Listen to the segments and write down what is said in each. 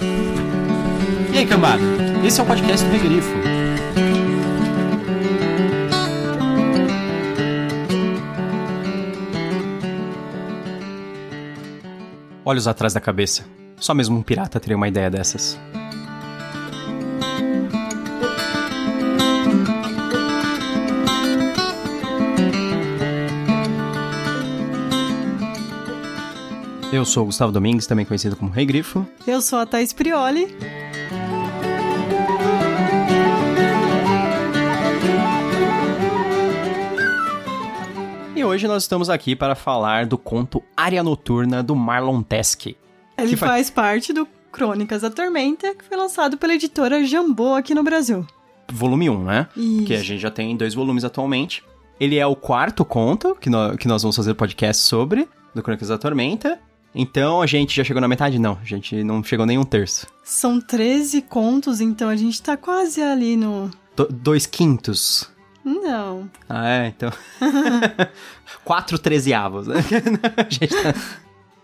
E aí, cambada? Esse é o podcast do Regrifo. Olhos atrás da cabeça. Só mesmo um pirata teria uma ideia dessas. Eu sou o Gustavo Domingues, também conhecido como Rei Grifo. Eu sou a Thaís Prioli. E hoje nós estamos aqui para falar do conto Área Noturna do Marlon Teske. Ele Que faz parte do Crônicas da Tormenta, que foi lançado pela editora Jambô aqui no Brasil. Volume 1, né? Isso. Que a gente já tem dois volumes atualmente. Ele é o quarto conto que, nó- que nós vamos fazer podcast sobre, do Crônicas da Tormenta. Então a gente já chegou na metade? Não, a gente não chegou nem um terço. São 13 contos, então a gente tá quase ali no. Do- dois quintos. Não. Ah, é, então. Quatro trezeavos, né? a gente tá...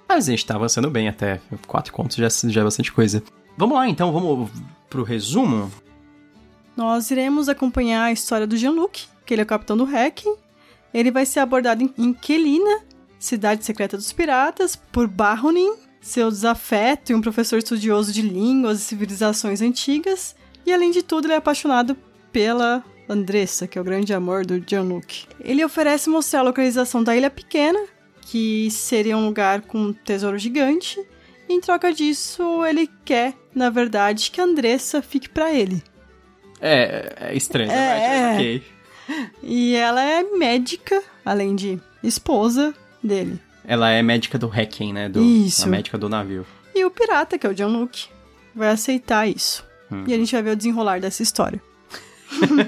Mas a gente tá avançando bem até. Quatro contos já, já é bastante coisa. Vamos lá, então, vamos pro resumo. Nós iremos acompanhar a história do Jean-Luc, que ele é o capitão do Hacking. Ele vai ser abordado em- em Kelina, cidade secreta dos piratas, por Barronin, seu desafeto e um professor estudioso de línguas e civilizações antigas. E além de tudo, ele é apaixonado pela Andressa, que é o grande amor do Jean-Luc. Ele oferece mostrar a localização da Ilha Pequena, que seria um lugar com um tesouro gigante. E em troca disso, ele quer, na verdade, que a Andressa fique pra ele. É, é estranho, É. mas ok. E ela é médica, além de esposa dele. Ela é médica do Hacking, né? Do, Isso. A médica do navio. E o pirata, que é o John Luke, vai aceitar isso. Hum. E a gente vai ver o desenrolar dessa história.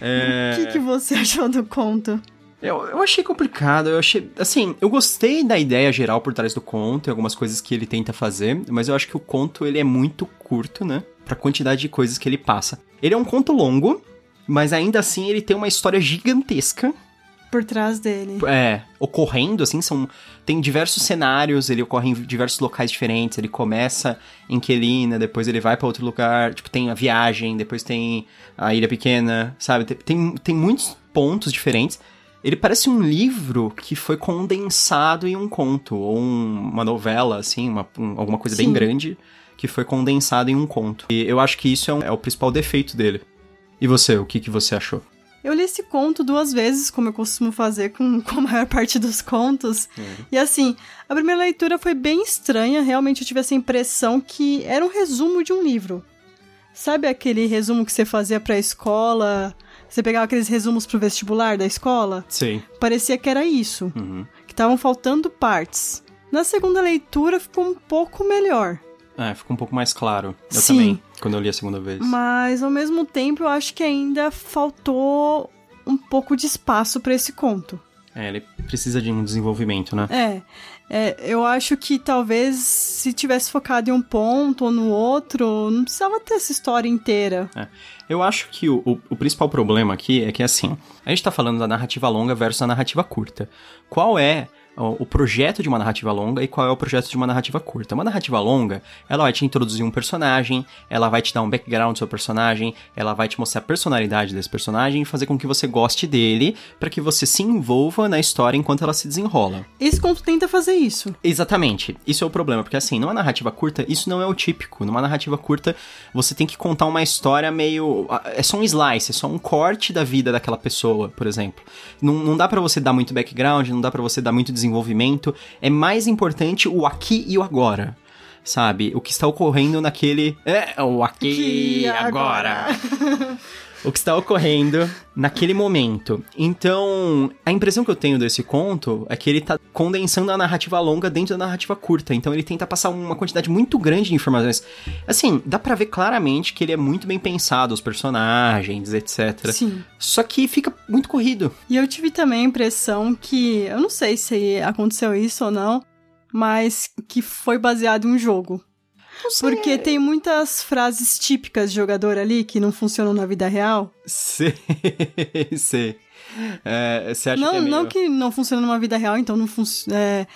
É... O que, que você achou do conto? Eu, eu achei complicado, eu achei. Assim, eu gostei da ideia geral por trás do conto e algumas coisas que ele tenta fazer, mas eu acho que o conto ele é muito curto, né? Pra quantidade de coisas que ele passa. Ele é um conto longo, mas ainda assim ele tem uma história gigantesca. Por trás dele. É, ocorrendo, assim, são. Tem diversos cenários, ele ocorre em diversos locais diferentes. Ele começa em Quelina, depois ele vai pra outro lugar. Tipo, tem a viagem, depois tem a Ilha Pequena, sabe? Tem- Tem, muitos pontos diferentes. Ele parece um livro que foi condensado em um conto, ou um- uma novela, assim, uma, um- alguma coisa bem Sim. grande, que foi condensado em um conto. E eu acho que isso é, um- é o principal defeito dele. E você, o que, que você achou? Eu li esse conto duas vezes, como eu costumo fazer com, com a maior parte dos contos. E assim, a primeira leitura foi bem estranha. Realmente eu tive essa impressão que era um resumo de um livro. Sabe aquele resumo que você fazia pra escola? Você pegava aqueles resumos pro vestibular da escola? Sei. Parecia que era isso. Uhum. Que estavam faltando partes. Na segunda leitura ficou um pouco melhor. É, ficou um pouco mais claro. Eu Sim. também, quando eu li a segunda vez. Mas ao mesmo tempo eu acho que ainda faltou um pouco de espaço pra esse conto. É, ele precisa de um desenvolvimento, né? É, é, eu acho que talvez se tivesse focado em um ponto ou no outro, não precisava ter essa história inteira. Eu acho que o, o, o principal problema aqui é que, assim, a gente tá falando da narrativa longa versus a narrativa curta. Qual é o projeto de uma narrativa longa e qual é o projeto de uma narrativa curta? Uma narrativa longa, ela vai te introduzir um personagem, ela vai te dar um background do seu personagem, ela vai te mostrar a personalidade desse personagem e fazer com que você goste dele, para que você se envolva na história enquanto ela se desenrola. Esse conto tenta fazer isso. Exatamente. Isso é o problema, porque assim, numa narrativa curta, isso não é o típico. Numa narrativa curta, você tem que contar uma história meio. É só um slice, é só um corte da vida daquela pessoa, por exemplo. Não, não dá pra você dar muito background, não dá pra você dar muito desenvolvimento. É mais importante o aqui e o agora. Sabe? O que está ocorrendo naquele. É, o aqui e agora. o que está ocorrendo naquele momento. Então, a impressão que eu tenho desse conto é que ele tá condensando a narrativa longa dentro da narrativa curta. Então, ele tenta passar uma quantidade muito grande de informações. Assim, dá pra ver claramente que ele é muito bem pensado, os personagens, etc. Sim. Só que fica muito corrido. E eu tive também a impressão que, eu não sei se aconteceu isso ou não, mas que foi baseado em um jogo. Porque tem muitas frases típicas de jogador ali que não funcionam na vida real. Sei, sei. É, você acha Não, que é meio... não que não funciona numa vida real, então não funciona.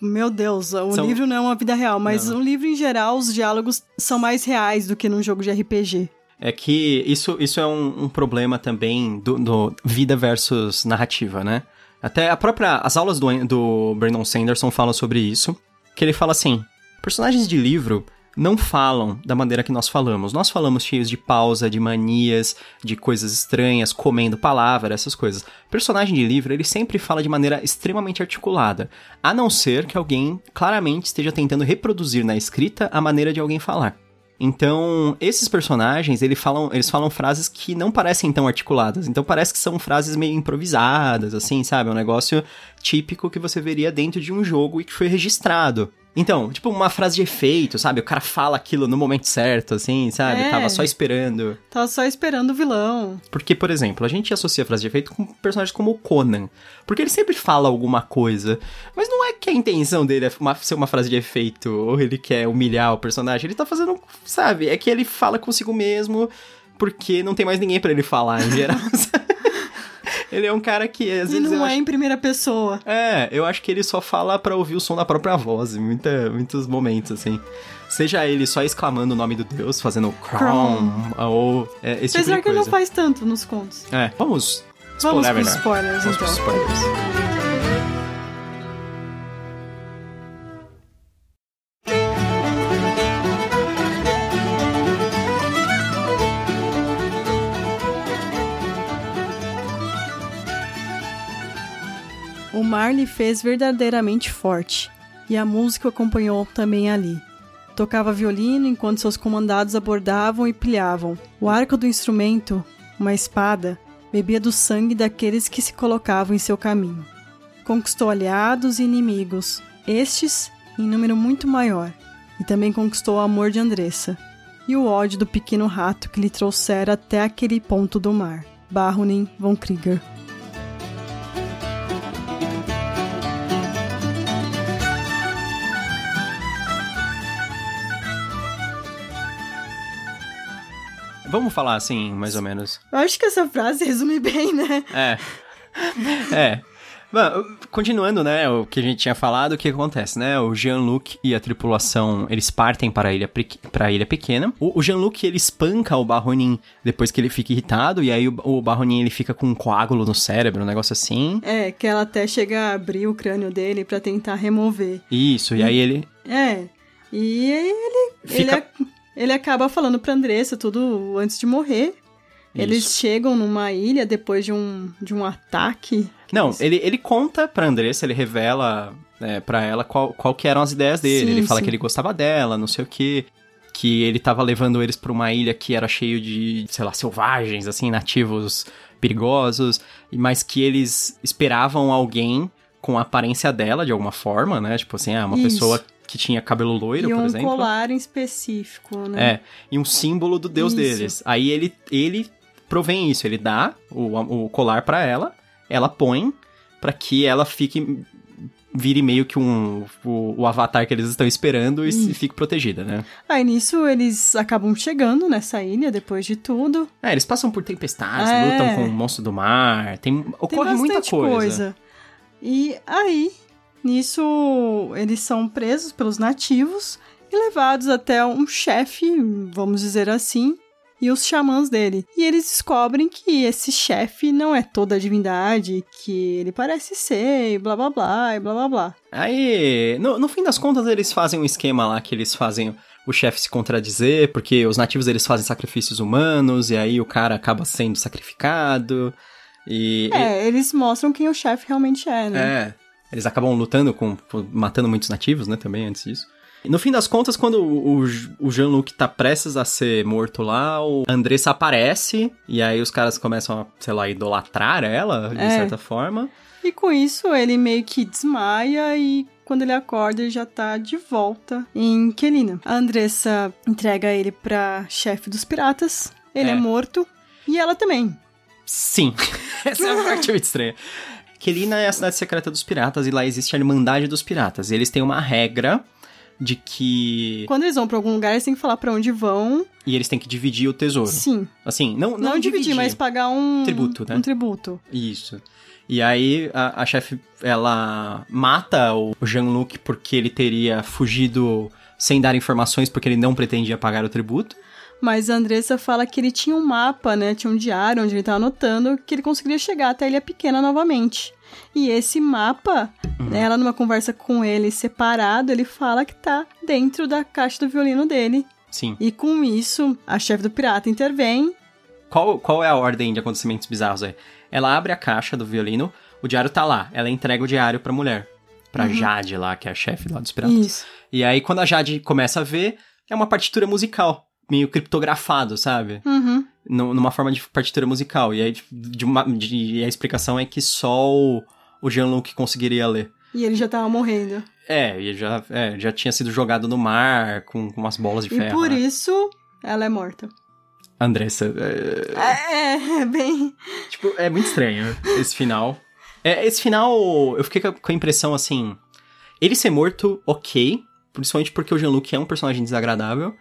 meu Deus, o São- livro não é uma vida real, mas Não. um livro em geral, os diálogos são mais reais do que num jogo de RPG. É que isso, isso é um, um problema também do, do vida versus narrativa, né? Até a própria. As aulas do, do Brandon Sanderson falam sobre isso. Que ele fala assim: personagens de livro não falam da maneira que nós falamos. Nós falamos cheios de pausa, de manias, de coisas estranhas, comendo palavra, essas coisas. Personagem de livro, ele sempre fala de maneira extremamente articulada. A não ser que alguém claramente esteja tentando reproduzir na escrita a maneira de alguém falar. Então, esses personagens, eles falam, eles falam frases que não parecem tão articuladas. Então, parece que são frases meio improvisadas, assim, sabe? Um negócio típico que você veria dentro de um jogo e que foi registrado. Então, tipo uma frase de efeito, sabe? O cara fala aquilo no momento certo, assim, sabe? É. Tava só esperando. Tava só esperando o vilão. Porque, por exemplo, a gente associa frase de efeito com personagens como o Conan. Porque ele sempre fala alguma coisa. Mas não é que a intenção dele é uma- ser uma frase de efeito, ou ele quer humilhar o personagem. Ele tá fazendo, sabe? É que ele fala consigo mesmo, porque não tem mais ninguém pra ele falar, em geral. sabe? Ele é um cara que, às e vezes, eu não é acho... em primeira pessoa. É, eu acho que ele só fala pra ouvir o som da própria voz em muita, muitos momentos, assim. Seja ele só exclamando o nome do deus, fazendo Crom, ou é, esse tipo Apesar de que ele não faz tanto nos contos. É, vamos... Vamos spoiler pros melhor. spoilers, Vamos então. pros spoilers. Mar lhe fez verdadeiramente forte, e a música o acompanhou também ali. Tocava violino enquanto seus comandados abordavam e pilhavam. O arco do instrumento, uma espada, bebia do sangue daqueles que se colocavam em seu caminho. Conquistou aliados e inimigos, estes em número muito maior, e também conquistou o amor de Andressa e o ódio do pequeno rato que lhe trouxera até aquele ponto do mar. Baronin von Krieger. Vamos falar assim, mais ou menos. Eu acho que essa frase resume bem, né? É. É. Bom, continuando, né, o que a gente tinha falado, o que acontece, né? O Jean-Luc e a tripulação, eles partem para a ilha, pe- para a ilha pequena. O, o Jean-Luc, ele espanca o Barronin depois que ele fica irritado, e aí o, o Barronin, ele fica com um coágulo no cérebro, um negócio assim. É, que ela até chega a abrir o crânio dele pra tentar remover. Isso, e aí ele... É. E aí ele, Fica- ele, ac- ele acaba falando pra Andressa tudo antes de morrer. Eles Isso. chegam numa ilha depois de um, de um ataque. Não, ele, ele conta pra Andressa, ele revela é, pra ela qual, qual que eram as ideias dele. Sim, ele fala sim. que ele gostava dela, não sei o quê. Que ele tava levando eles pra uma ilha que era cheio de, sei lá, selvagens, assim, nativos perigosos. Mas que eles esperavam alguém com a aparência dela, de alguma forma, né? Tipo assim, ah, uma Isso. pessoa que tinha cabelo loiro, e por um exemplo. colar em específico, né? É, e um símbolo do deus Isso. deles. Aí ele, ele provém isso, ele dá o, o colar pra ela, ela põe pra que ela fique vire meio que um o, o avatar que eles estão esperando e se- fique protegida, né? Aí nisso eles acabam chegando nessa ilha depois de tudo. É, eles passam por tempestades, É. lutam com o monstro do mar, tem Tem ocorre muita bastante coisa. E aí, nisso, eles são presos pelos nativos e levados até um chefe, vamos dizer assim, e os xamãs dele. E eles descobrem que esse chefe não é toda a divindade que ele parece ser, e blá blá blá, e blá blá blá. Aí, no, no fim das contas, eles fazem um esquema lá que eles fazem o chefe se contradizer, porque os nativos eles fazem sacrifícios humanos, e aí o cara acaba sendo sacrificado. E, É, eles mostram quem o chefe realmente é, né? É. Eles acabam lutando com. matando muitos nativos, né, também, antes disso. E no fim das contas, quando o, o, Jean-Luc tá prestes a ser morto lá, o Andressa aparece, e aí os caras começam a, sei lá, idolatrar ela, de É. certa forma. E com isso, ele meio que desmaia e quando ele acorda, ele já tá de volta em Kelina. A Andressa entrega ele pra chefe dos piratas. Ele é, É. morto. E ela também. Sim. Essa é a parte muito estranha. Kelina é a cidade secreta dos piratas, e lá existe a Irmandade dos Piratas. E eles têm uma regra de que. Quando eles vão pra algum lugar, eles têm que falar pra onde vão. E eles têm que dividir o tesouro. Sim. Assim, não, Não, não, dividir, mas pagar um Tributo, né? Um tributo. Isso. E aí a, a chefe, ela mata o Jean-Luc porque ele teria fugido sem dar informações porque ele não pretendia pagar o tributo. Mas a Andressa fala que ele tinha um mapa, né? Tinha um diário onde ele estava anotando que ele conseguiria chegar até a Ilha Pequena novamente. E esse mapa, uhum. né, ela numa conversa com ele separado, ele fala que tá dentro da caixa do violino dele. Sim. E com isso, a chefe do pirata intervém. Qual, qual é a ordem de acontecimentos bizarros aí? Ela abre a caixa do violino, o diário tá lá, ela entrega o diário pra mulher. Pra uhum. Jade lá, que é a chefe lá dos piratas. Isso. E aí, quando a Jade começa a ver, é uma partitura musical meio criptografado, sabe? Uhum. numa forma de partitura musical. E aí de uma, de, a explicação é que só o, o Jean-Luc conseguiria ler. E ele já tava morrendo. É, e já, é, já tinha sido jogado no mar com, com umas bolas de ferro. E por né? isso ela é morta. Andressa. É... é, é bem. Tipo, é muito estranho esse final. É, esse final, eu fiquei com a impressão assim. Ele ser morto, ok. Principalmente porque o Jean-Luc é um personagem desagradável.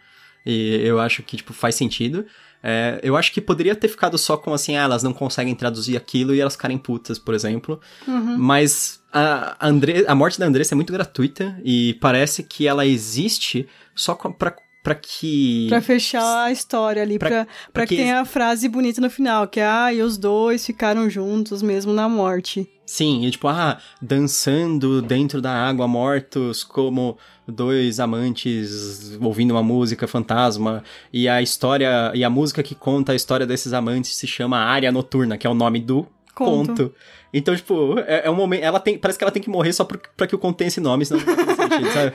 E eu acho que, tipo, faz sentido. É, eu acho que poderia ter ficado só com assim, ah, elas não conseguem traduzir aquilo e elas ficarem putas, por exemplo. Uhum. Mas a, Andre, a morte da Andressa é muito gratuita e parece que ela existe só pra, pra que. Pra fechar a história ali, pra, pra, pra, pra que, que tenha a frase bonita no final, que é, ah, e os dois ficaram juntos mesmo na morte. Sim, e tipo, ah, dançando dentro da água, mortos como dois amantes ouvindo uma música fantasma. E a história, e a música que conta a história desses amantes se chama Área Noturna, que é o nome do conto. conto. Então, tipo, é, é, um momento. Ela tem. Parece que ela tem que morrer só pra, pra que o conto tenha esse nome, senão não faz sentido, sabe?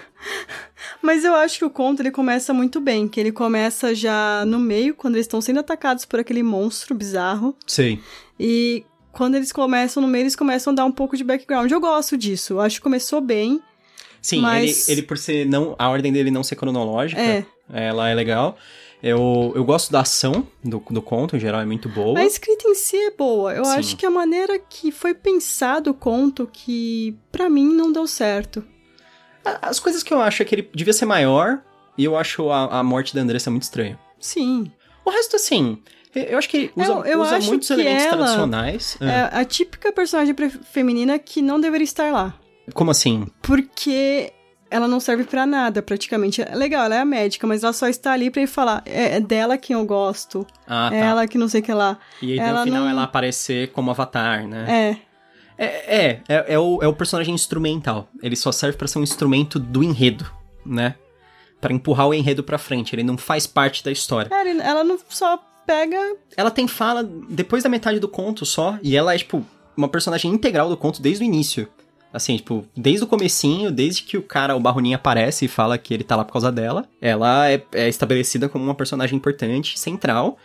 Mas eu acho que o conto ele começa muito bem, que ele começa já no meio, quando eles estão sendo atacados por aquele monstro bizarro. Sim. E quando eles começam no meio, eles começam a dar um pouco de background. Eu gosto disso. Eu acho que começou bem. Sim, mas... ele, ele por ser não. A ordem dele não ser cronológica, é. ela é legal. Eu, eu gosto da ação do, do conto, em geral, é muito boa. A escrita em si é boa. Eu Sim. acho que a maneira que foi pensado o conto que, para mim, não deu certo. As coisas que eu acho é que ele devia ser maior, e eu acho a, a morte da Andressa muito estranha. Sim. O resto, assim, eu acho que usa, eu, eu usa muitos elementos ela tradicionais. É. é a típica personagem feminina que não deveria estar lá. Como assim? Porque ela não serve para nada, praticamente. É legal, ela é a médica, mas ela só está ali para ele falar, é, é, dela quem eu gosto. Ah, tá. É ela que não sei o que lá. E aí ela no final não... ela aparecer como avatar, né? É. É, é, é, é, o, é o personagem instrumental. Ele só serve para ser um instrumento do enredo, né? para empurrar o enredo pra frente. Ele não faz parte da história. É, ela não só pega. Ela tem fala depois da metade do conto só, e ela é, tipo, uma personagem integral do conto desde o início. Assim, tipo, desde o comecinho, desde que o cara, o Barroninho, aparece e fala que ele tá lá por causa dela, ela é, é estabelecida como uma personagem importante, central.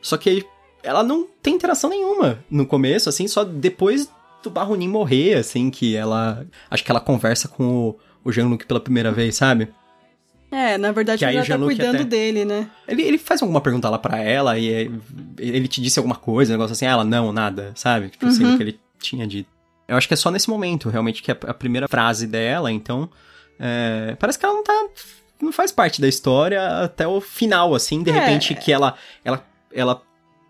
Só que ela não tem interação nenhuma no começo, assim, só depois do Barroninho morrer, assim, que ela. Acho que ela conversa com o, o Jean-Luc pela primeira vez, sabe? É, na verdade ela tá cuidando até... dele, né? Ele, ele faz alguma pergunta lá para ela e ele te disse alguma coisa, um negócio assim, ah, ela não, nada, sabe? Tipo assim, uhum. assim, o que ele tinha dito. Eu acho que é só nesse momento, realmente, que é a primeira frase dela, então. É, parece que ela não tá. Não faz parte da história até o final, assim, de é. repente que ela. Ela, ela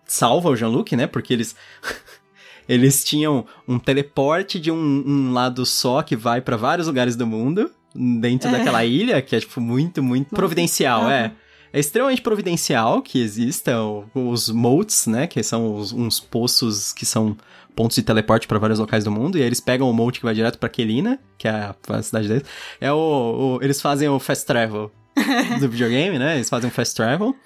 salva o Jean-Luc, né? Porque eles. eles tinham um teleporte de um, um lado só que vai para vários lugares do mundo, dentro é. daquela ilha, que é, tipo, muito, muito providencial, uhum. é. É extremamente providencial que existam os moats, né? Que são os, uns poços que são pontos de teleporte para vários locais do mundo, e aí eles pegam o Moat que vai direto para Kelina, que é a, a cidade deles. É o, o, eles fazem o fast travel do videogame, né? Eles fazem o fast travel.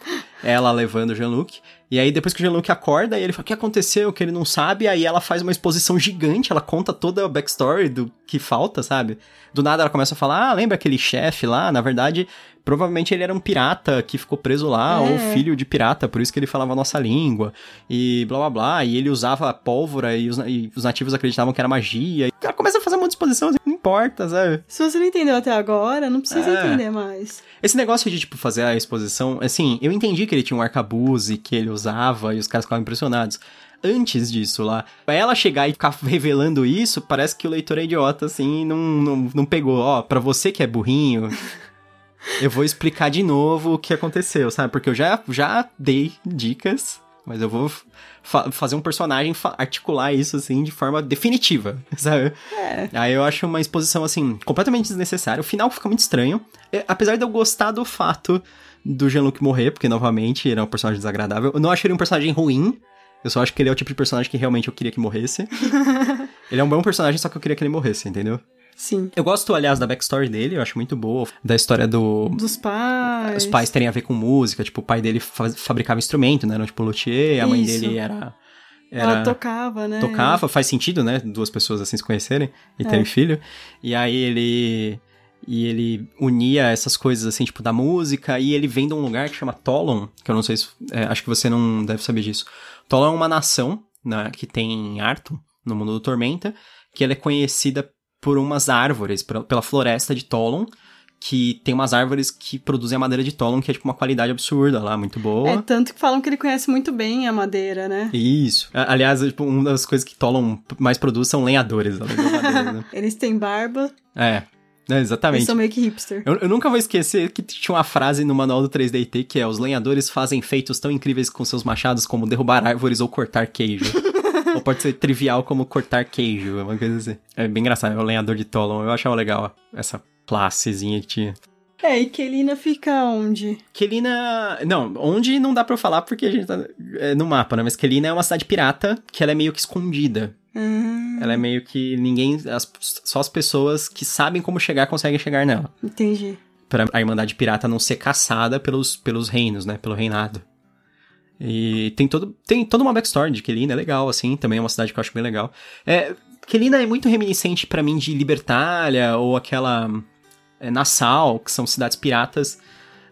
Ela levando o Jean-Luc. E aí, depois que o Jean-Luc acorda, ele fala o que aconteceu, que ele não sabe. Aí ela faz uma exposição gigante, ela conta toda a backstory do que falta, sabe? Do nada ela começa a falar: Ah, lembra aquele chefe lá? Na verdade, provavelmente ele era um pirata que ficou preso lá, é. ou filho de pirata, por isso que ele falava a nossa língua, e blá blá blá, e ele usava pólvora e os, e os nativos acreditavam que era magia. E ela começa a fazer uma disposição, assim, não importa, sabe? Se você não entendeu até agora, não precisa é. entender mais. Esse negócio de, tipo, fazer a exposição, assim, eu entendi que ele tinha um arcabuz e que ele usava e os caras ficavam impressionados antes disso lá. Pra ela chegar e ficar revelando isso, parece que o leitor é idiota, assim, não, não, não pegou. Ó, pra você que é burrinho, eu vou explicar de novo o que aconteceu, sabe? Porque eu já, já dei dicas mas eu vou fa fazer um personagem articular isso, assim, de forma definitiva, sabe? É. Aí eu acho uma exposição, assim, completamente desnecessária. O final fica muito estranho. Apesar de eu gostar do fato do Jean-Luc morrer, porque, novamente, ele é um personagem desagradável. Eu não acho ele um personagem ruim. Eu só acho que ele é o tipo de personagem que realmente eu queria que morresse. ele é um bom personagem, só que eu queria que ele morresse, entendeu? Sim. Eu gosto, aliás, da backstory dele, eu acho muito boa. Da história do. Dos pais. Os pais terem a ver com música, tipo, o pai dele fa fabricava instrumento, né? Era tipo luthier, a mãe Isso. dele era. era... Ela tocava, né? Tocava, faz sentido, né? Duas pessoas assim se conhecerem e É. terem filho. E aí ele. E ele unia essas coisas assim, tipo, da música, e ele vem de um lugar que chama Tolon, que eu não sei se. é, acho que você não deve saber disso. Tolon é uma nação né, que tem em Arton, no mundo do Tormenta, que ela é conhecida por umas árvores, pela floresta de Tolon, que tem umas árvores que produzem a madeira de Tolon, que é tipo uma qualidade absurda lá, muito boa. É, tanto que falam que ele conhece muito bem a madeira, né? Isso. Aliás, tipo, uma das coisas que Tolon mais produz são lenhadores, madeira, né? Eles têm barba, É, é, exatamente. são meio que hipster. Eu, eu nunca vou esquecer que tinha uma frase no manual do 3DT que é: Os lenhadores fazem feitos tão incríveis com seus machados como derrubar árvores ou cortar queijo. ou pode ser trivial como cortar queijo, uma coisa assim. É bem engraçado, é o lenhador de Tolon. Eu achava legal essa classezinha que tinha. É, e Kelina fica onde? Kelina. Não, onde não dá pra eu falar porque a gente tá é, no mapa, né? Mas Kelina é uma cidade pirata que ela é meio que escondida. Ah, Ela é meio que ninguém. as- só as pessoas que sabem como chegar conseguem chegar nela. entendi. Pra a Irmandade Pirata não ser caçada pelos, pelos reinos, né? Pelo reinado. E tem, todo, tem toda uma backstory de Kelina, é legal, assim. Também é uma cidade que eu acho bem legal. É, Kelina é muito reminiscente pra mim de Libertália ou aquela. É, Nassau, que são cidades piratas.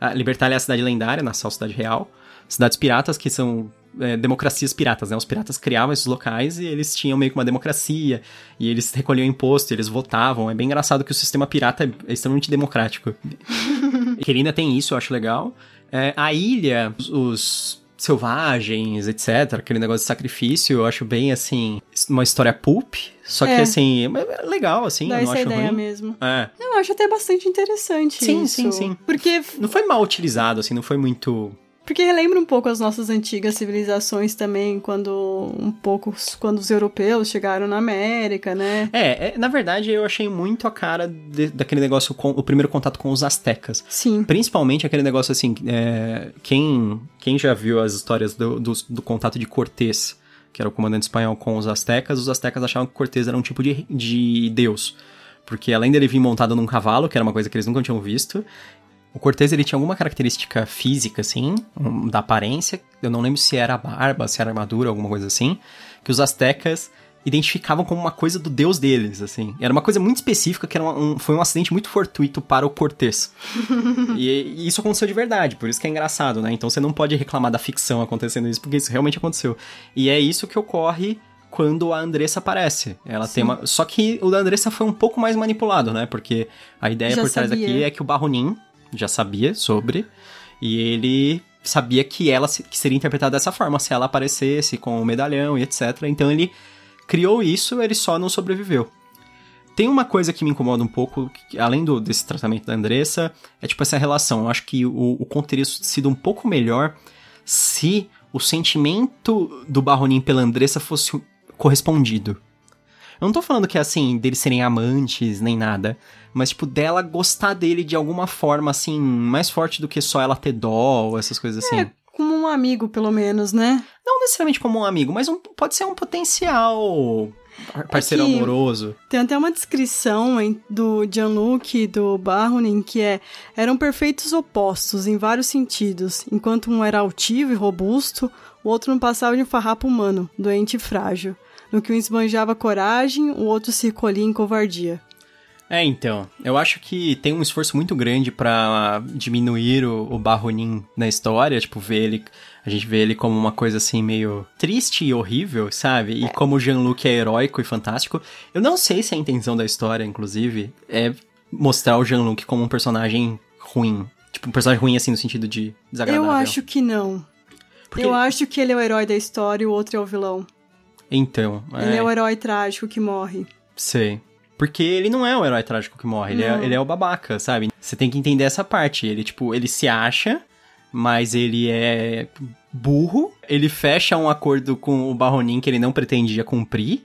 A Libertália é a cidade lendária, Nassau, cidade real. Cidades piratas que são é, democracias piratas, né? Os piratas criavam esses locais e eles tinham meio que uma democracia. E eles recolhiam imposto, eles votavam. É bem engraçado que o sistema pirata é extremamente democrático. Kelina tem isso, eu acho legal. É, a ilha, os, selvagens, etc., aquele negócio de sacrifício, eu acho bem, assim, uma história pulp. Só que, É. assim, é legal, assim, Dá eu não essa acho ideia ruim. mesmo. É. Eu acho até bastante interessante Sim, isso. sim, sim. Porque, Não foi mal utilizado, assim, não foi muito... porque relembra um pouco as nossas antigas civilizações também, quando um pouco quando os europeus chegaram na América, né? É, é, na verdade, eu achei muito a cara de- daquele negócio, com o primeiro contato com os astecas. Sim. Principalmente aquele negócio assim, é, quem, quem já viu as histórias do, do, do contato de Cortés, que era o comandante espanhol com os astecas, os astecas achavam que Cortés era um tipo de, de deus. Porque além dele vir montado num cavalo, que era uma coisa que eles nunca tinham visto, o Cortés ele tinha alguma característica física, assim, um, da aparência, eu não lembro se era a barba, se era armadura, alguma coisa assim, que os astecas identificavam como uma coisa do deus deles, assim. Era uma coisa muito específica, que era um- foi um acidente muito fortuito para o Cortés. e, e isso aconteceu de verdade, por isso que é engraçado, né? Então você não pode reclamar da ficção acontecendo isso, porque isso realmente aconteceu. E é isso que ocorre quando a Andressa aparece. Ela tem uma... Só que o da Andressa foi um pouco mais manipulado, né? Porque a ideia Já por trás sabia. daqui é que o Barronin já sabia sobre, e ele sabia que ela que seria interpretada dessa forma, se ela aparecesse com o medalhão e etc. Então ele criou isso, ele só não sobreviveu. Tem uma coisa que me incomoda um pouco, além do, desse tratamento da Andressa, é tipo essa relação. Eu acho que o, o conto teria sido um pouco melhor se o sentimento do Barronin pela Andressa fosse correspondido. Eu não tô falando que é assim, deles serem amantes, nem nada. Mas, tipo, dela gostar dele de alguma forma, assim, mais forte do que só ela ter dó ou essas coisas assim. É, como um amigo, pelo menos, né? Não necessariamente como um amigo, mas um- pode ser um potencial par- parceiro É amoroso. Tem até uma descrição hein, do Jean-Luc e do Baronin que é eram perfeitos opostos em vários sentidos. Enquanto um era altivo e robusto, o outro não passava de um farrapo humano, doente e frágil. No que um esbanjava coragem, o outro se recolhia em covardia. É, então, eu acho que tem um esforço muito grande pra diminuir o, o Barronin na história, tipo, ver ele, a gente vê ele como uma coisa assim meio triste e horrível, sabe? E como o Jean-Luc é heróico e fantástico. Eu não sei se a intenção da história, inclusive, é mostrar o Jean-Luc como um personagem ruim. Tipo, um personagem ruim assim no sentido de desagradável. Eu acho que não. Porque- Eu acho que ele é o herói da história e o outro é o vilão. Então, Ele é o herói trágico que morre. Sei. Porque ele não é o herói trágico que morre, ele é, ele é o babaca, sabe? Você tem que entender essa parte. Ele, tipo, ele se acha mas ele é burro. Ele fecha um acordo com o Barronin que ele não pretendia cumprir.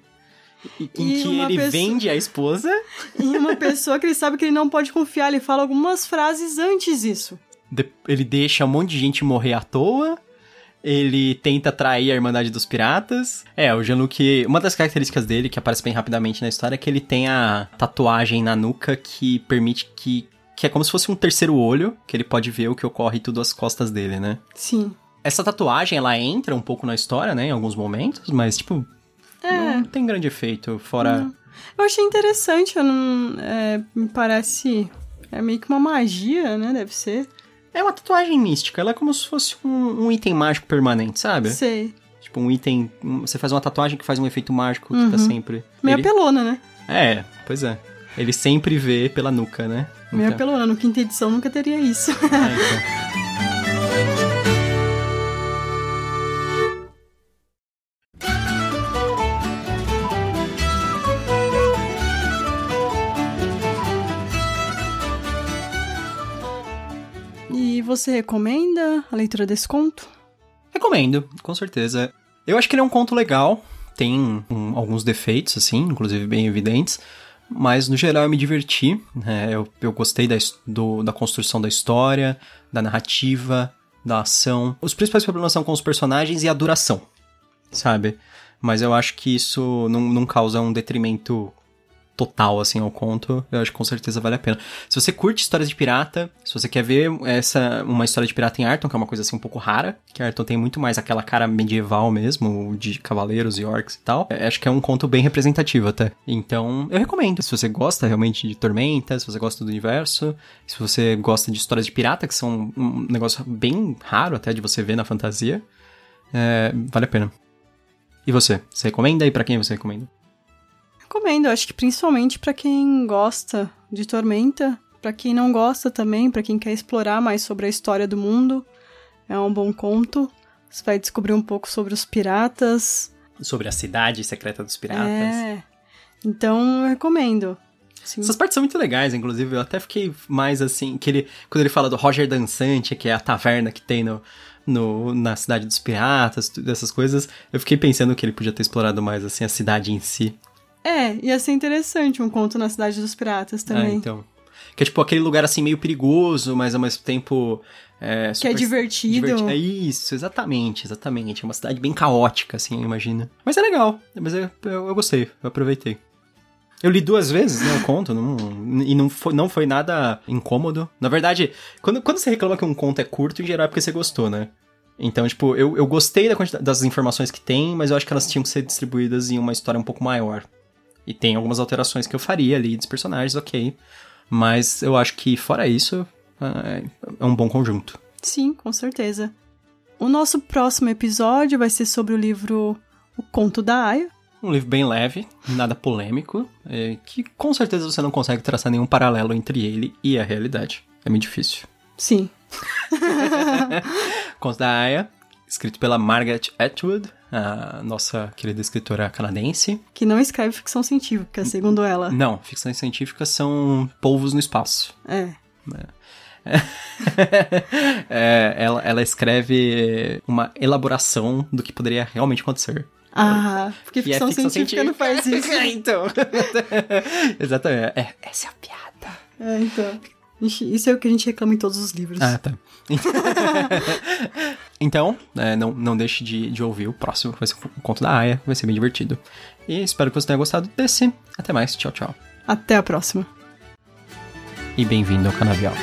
Em E que ele pessoa- vende a esposa. E uma pessoa que ele sabe que ele não pode confiar, ele fala algumas frases antes disso. de- ele deixa um monte de gente morrer à toa. Ele tenta atrair a Irmandade dos Piratas. É, o Jean-Luc... Uma das características dele, que aparece bem rapidamente na história, é que ele tem a tatuagem na nuca que permite que... Que é como se fosse um terceiro olho, que ele pode ver o que ocorre tudo às costas dele, né? Sim. Essa tatuagem, ela entra um pouco na história, né? Em alguns momentos, mas, tipo... É. Não tem grande efeito, fora... Eu achei interessante, eu não, é, me parece. É meio que uma magia, né? Deve ser. É uma tatuagem mística, ela é como se fosse um, um item mágico permanente, sabe? Sei. Tipo, um item. um- Você faz uma tatuagem que faz um efeito mágico que tá Uhum. sempre. Meio Ele- apelona, né? É, pois é. Ele sempre vê pela nuca, né? Meio Então- apelona. No quinta edição nunca teria isso. É, então. você recomenda a leitura desse conto? Recomendo, com certeza. Eu acho que ele é um conto legal. Tem um, alguns defeitos, assim, inclusive bem evidentes. Mas no geral eu me diverti. né? eu, eu gostei da, do- da construção da história, da narrativa, da ação. Os principais problemas são com os personagens e a duração, sabe? Mas eu acho que isso não, não causa um detrimento total, assim, ao conto. Eu acho que com certeza vale a pena. Se você curte histórias de pirata, se você quer ver essa uma história de pirata em Arton, que é uma coisa assim um pouco rara, que Arton tem muito mais aquela cara medieval mesmo, de cavaleiros e orcs e tal, é, acho que é um conto bem representativo até. Então, eu recomendo. Se você gosta realmente de Tormenta, se você gosta do universo, se você gosta de histórias de pirata, que são um negócio bem raro até de você ver na fantasia, é, vale a pena. E você? Você recomenda? E pra quem você recomenda? Recomendo, acho que principalmente pra quem gosta de Tormenta, pra quem não gosta também, pra quem quer explorar mais sobre a história do mundo. É um bom conto. Você vai descobrir um pouco sobre os piratas. Sobre a cidade secreta dos piratas. É. Então, eu recomendo. Sim. Essas partes são muito legais, inclusive. Eu até fiquei mais assim. que ele Quando ele fala do Roger Dançante, que é a taverna que tem no, no, na cidade dos piratas, tudo essas coisas, eu fiquei pensando que ele podia ter explorado mais assim a cidade em si. É, ia ser interessante um conto na Cidade dos Piratas Ah, também. então. Que é tipo aquele lugar assim meio perigoso, mas ao mesmo tempo. É, Que é divertido. diverti- É isso, exatamente, exatamente. É uma cidade bem caótica, assim, imagina. Mas é legal, mas eu, eu, eu gostei, eu aproveitei. Eu li duas vezes, né, o conto, não- e não foi, não foi nada incômodo. Na verdade, quando, quando você reclama que um conto é curto, em geral é porque você gostou, né? Então, tipo, eu, eu gostei da das informações que tem, mas eu acho que elas tinham que ser distribuídas em uma história um pouco maior. E tem algumas alterações que eu faria ali dos personagens, ok. Mas eu acho que, fora isso, é é um bom conjunto. Sim, com certeza. O nosso próximo episódio vai ser sobre o livro O Conto da Aya. Um livro bem leve, nada polêmico, é, que com certeza você não consegue traçar nenhum paralelo entre ele e a realidade. É muito difícil. Sim. Conto da Aya, escrito pela Margaret Atwood, a nossa querida escritora canadense. Que não escreve ficção científica, segundo ela. Não, ficções científicas são polvos no espaço. É. É, ela, ela escreve uma elaboração do que poderia realmente acontecer. Ah, porque Que é ficção, ficção científica, não faz isso. então. Exatamente. É, essa é a piada. É, então. Isso é o que a gente reclama em todos os livros. Ah, tá. então, é, não, não deixe de, de ouvir o próximo, vai ser o conto da Aya, vai ser bem divertido. E espero que você tenha gostado desse. Até mais, tchau, tchau. Até a próxima. E bem-vindo ao Canavial.